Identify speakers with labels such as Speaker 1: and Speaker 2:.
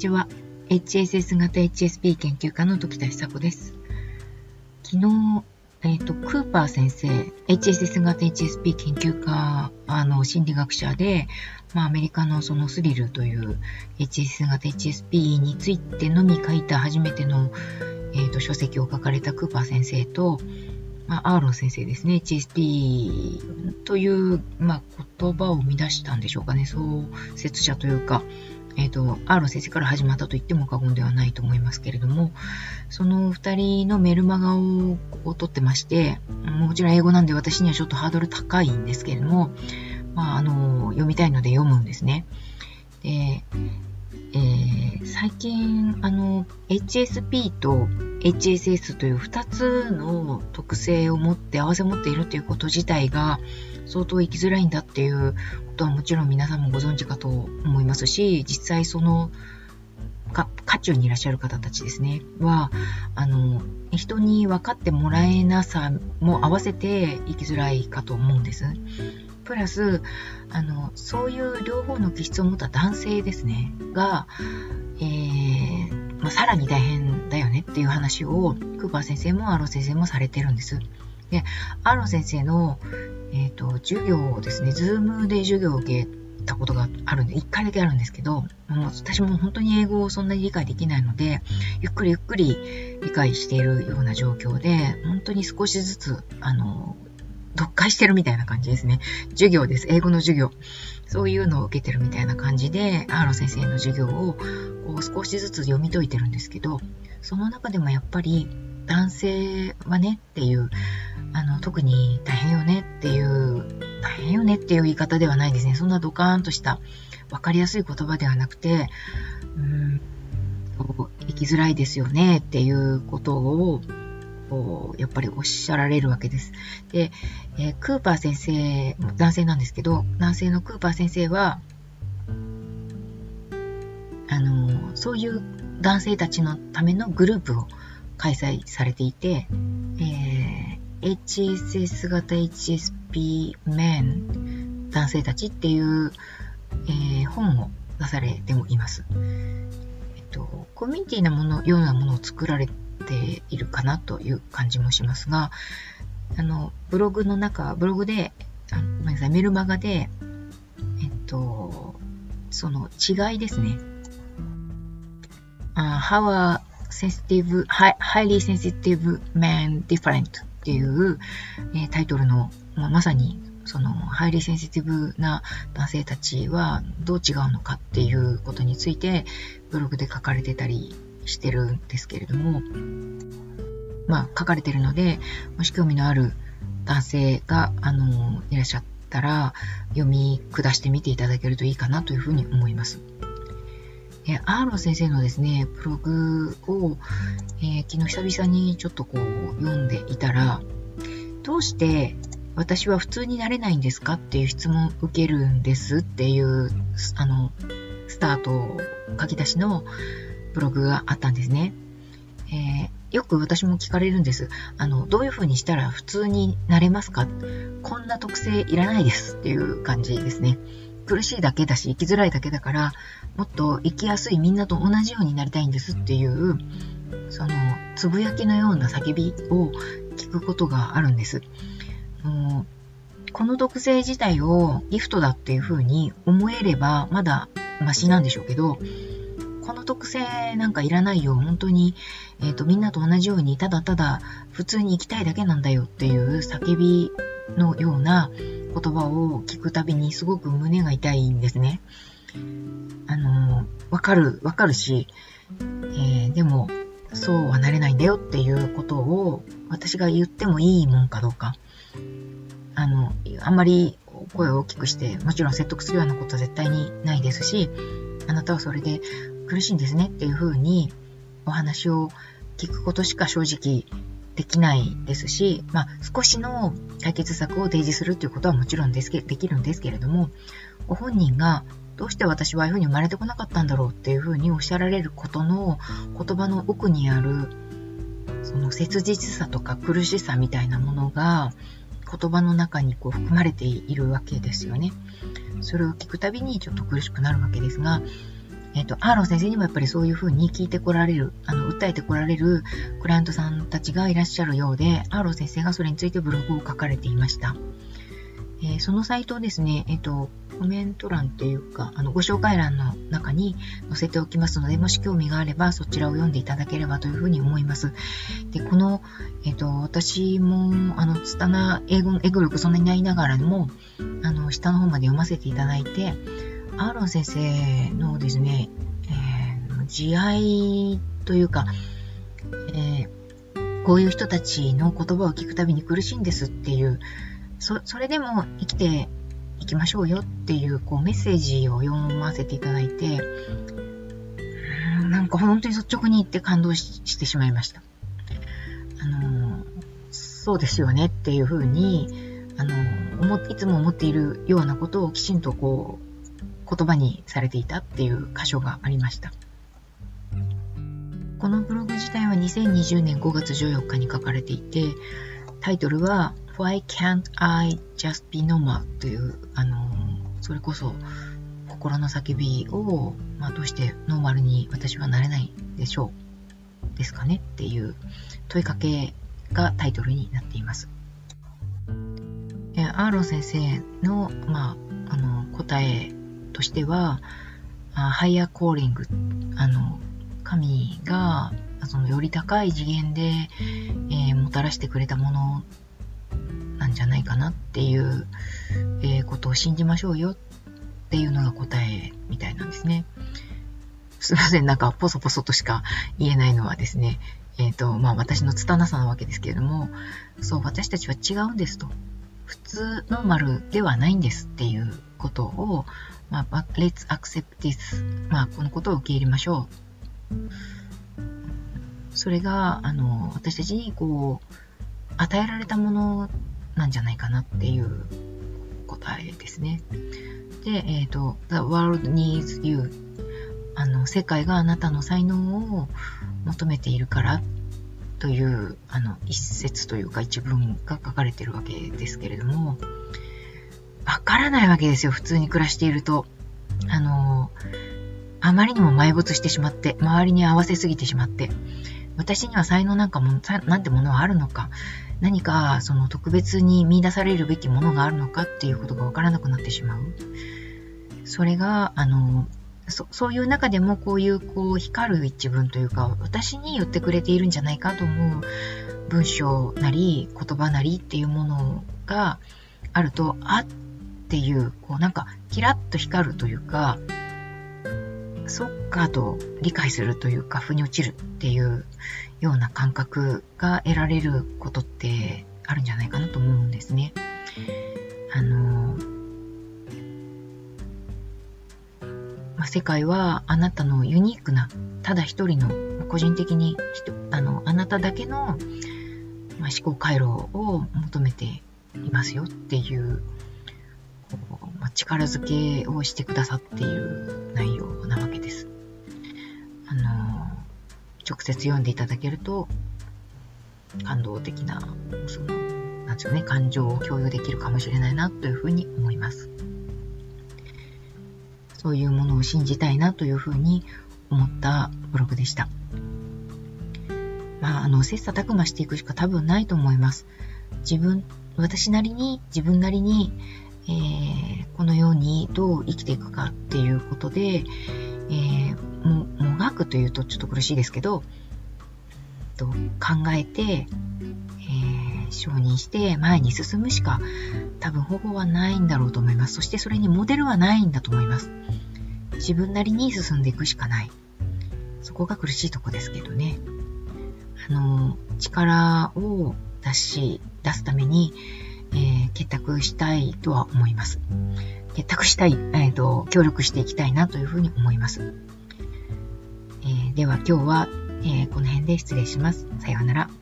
Speaker 1: ちは。HSS 型 HSP 研究家の時田久子です。昨日、えっ、ー、と、クーパー先生、HSS 型 HSP 研究家、あの、心理学者で、まあ、アメリカのそのスリルという HSS 型 HSP についてのみ書いた初めての、えっ、ー、と、書籍を書かれたクーパー先生と、まあ、アーロン先生ですね、HSP という、まあ、言葉を生み出したんでしょうかね、創設者というか、えっ、ー、と、アーロン先生から始まったと言っても過言ではないと思いますけれども、その二人のメルマガをを取ってまして、もちろん英語なんで私にはちょっとハードル高いんですけれども、まあ、あの、読みたいので読むんですね。で、えー、最近、あの、HSP と HSS という2つの特性を持って合わせ持っているということ自体が相当生きづらいんだっていうことはもちろん皆さんもご存知かと思いますし、実際その、か、渦中にいらっしゃる方たちですね、は、あの、人に分かってもらえなさも合わせて生きづらいかと思うんです。プラス、あの、そういう両方の気質を持った男性ですね、が、えー、まあ、さらに大変だよねっていう話を、クーパー先生もアロ先生もされてるんです。で、アロン先生の、えっ、ー、と、授業をですね、 Zoom で授業を受けたことがあるんで、一回だけあるんですけど、もう私も本当に英語をそんなに理解できないので、ゆっくりゆっくり理解しているような状況で、本当に少しずつ、あの、読解してるみたいな感じですね。授業です。英語の授業。そういうのを受けてるみたいな感じで、アーロン先生の授業をこう少しずつ読み解いてるんですけど、その中でもやっぱり男性はねっていう、あの、特に大変よねっていう、大変よねっていう言い方ではないですね。そんなドカーンとした分かりやすい言葉ではなくて、うーん、生きづらいですよねっていうことをこう、やっぱりおっしゃられるわけです。で、えー、クーパー先生、男性なんですけど、男性のクーパー先生は、あの、そういう男性たちのためのグループを開催されていて、えー、HSS 型 HSP men 男性たちっていう、えー、本を出されてもいます。えっと、コミュニティなもの、ようなものを作られているかなという感じもしますが、あの、ブログの中、ブログで、あごめんなさい、メルマガで、えっと、その違いですね。uh, How a sensitive, highly sensitive man different っていう、えー、タイトルの、まあ、まさにそのハイリーセンシティブな男性たちはどう違うのかっていうことについてブログで書かれてたりしてるんですけれども、まあ、書かれてるので、もし興味のある男性が、あの、いらっしゃったら、読み下してみていただけるといいかなというふうに思います。えアーロン先生のですね、ブログを、えー、昨日久々にちょっとこう読んでいたら、どうして私は普通になれないんですかっていう質問を受けるんですっていう、あの、スタート書き出しのブログがあったんですね。えー、よく私も聞かれるんです。あの、どういう風にしたら普通になれますか？こんな特性いらないですっていう感じですね。苦しいだけだし、生きづらいだけだから、もっと生きやすいみんなと同じようになりたいんですっていう、その、つぶやきのような叫びを聞くことがあるんです。もうこの特性自体をギフトだっていう風に思えれば、まだマシなんでしょうけど、この特性なんかいらないよ。本当に、えっ、ー、と、みんなと同じように、ただただ普通に生きたいだけなんだよっていう叫びのような言葉を聞くたびにすごく胸が痛いんですね。あの、わかる、わかるし、えー、でも、そうはなれないんだよっていうことを私が言ってもいいもんかどうか。あの、あんまり声を大きくして、もちろん説得するようなことは絶対にないですし、あなたはそれで苦しいんですねっていうふうにお話を聞くことしか正直できないですし、まあ、少しの解決策を提示するということはもちろんですけできるんですけれども、ご本人がどうして私はああいうふうに生まれてこなかったんだろうっていうふうにおっしゃられることの言葉の奥にあるその切実さとか苦しさみたいなものが言葉の中にこう含まれているわけですよね。それを聞くたびにちょっと苦しくなるわけですが、えっ、と、アーロン先生にもやっぱりそういうふうに聞いてこられる、あの、訴えてこられるクライアントさんたちがいらっしゃるようで、アーロン先生がそれについてブログを書かれていました。えー、そのサイトをですね、えっ、と、コメント欄っていうか、あの、ご紹介欄の中に載せておきますので、もし興味があればそちらを読んでいただければというふうに思います。で、この、えっ、と、私も、あの、つたな英語英語力そんなにないながらも、あの、下の方まで読ませていただいて、アロン先生のですね、えー、慈愛というか、えー、こういう人たちの言葉を聞くたびに苦しいんですっていう、そそれでも生きていきましょうよっていうこうメッセージを読ませていただいて、なんか本当に率直に言って感動してしまいました。あの、そうですよねっていうふうに、あの、いつも思っているようなことをきちんとこう、言葉にされていたっていう箇所がありました。このブログ自体は2020年5月14日に書かれていて、タイトルは Why can't I just be normal? という、あの、それこそ心の叫びを、まあ、どうしてノーマルに私はなれないでしょうですかねっていう問いかけがタイトルになっています。アーロン先生の、まあ、あの答えとしては、ハイヤーコーリング、あの、神がそのより高い次元で、えー、もたらしてくれたものなんじゃないかなっていう、えー、ことを信じましょうよっていうのが答えみたいなんですね。すいません、なんかポソポソとしか言えないのはですね、えっ、ー、と、まあ私の拙さなわけですけれども、そう、私たちは違うんですと。普通ノーマルではないんですっていうことを、まあ、let's accept this。まあ、このことを受け入れましょう。それが、あの、私たちにこう、与えられたものなんじゃないかなっていう答えですね。で、えっ、ー、と、The world needs you あの、世界があなたの才能を求めているからという、あの、一節というか一文が書かれているわけですけれども、わからないわけですよ、普通に暮らしていると。あの、あまりにも埋没してしまって、周りに合わせすぎてしまって、私には才能なんかも、なんてものはあるのか、何かその特別に見出されるべきものがあるのかっていうことがわからなくなってしまう。それが、あの、そそういう中でもこういうこう光る一文というか私に言ってくれているんじゃないかと思う文章なり言葉なりっていうものがあるとあっていうこうなんかキラッと光るというかそっかと理解するというか、腑に落ちるっていうような感覚が得られることってあるんじゃないかなと思うんですね。あの、まあ、世界はあなたのユニークな、ただ一人の個人的にあの、あなただけの、まあ、思考回路を求めていますよっていう、力づけをしてくださっている内容なわけです。あの直接読んでいただけると感動的なそのなんですよね感情を共有できるかもしれないなというふうに思います。そういうものを信じたいなというふうに思ったブログでした。まあ、あの、切磋琢磨していくしか多分ないと思います。自分、私なりに、自分なりに、えー、この世にどう生きていくかっていうことで、えー、も、もがくというとちょっと苦しいですけど、と考えて、えー、承認して前に進むしか多分方法はないんだろうと思います。そしてそれにモデルはないんだと思います。自分なりに進んでいくしかない。そこが苦しいとこですけどね。あの、力を出し、出すために、結託したいとは思います。結託したい、えーと、協力していきたいなというふうに思います。えー、では今日は、えー、この辺で失礼します。さようなら。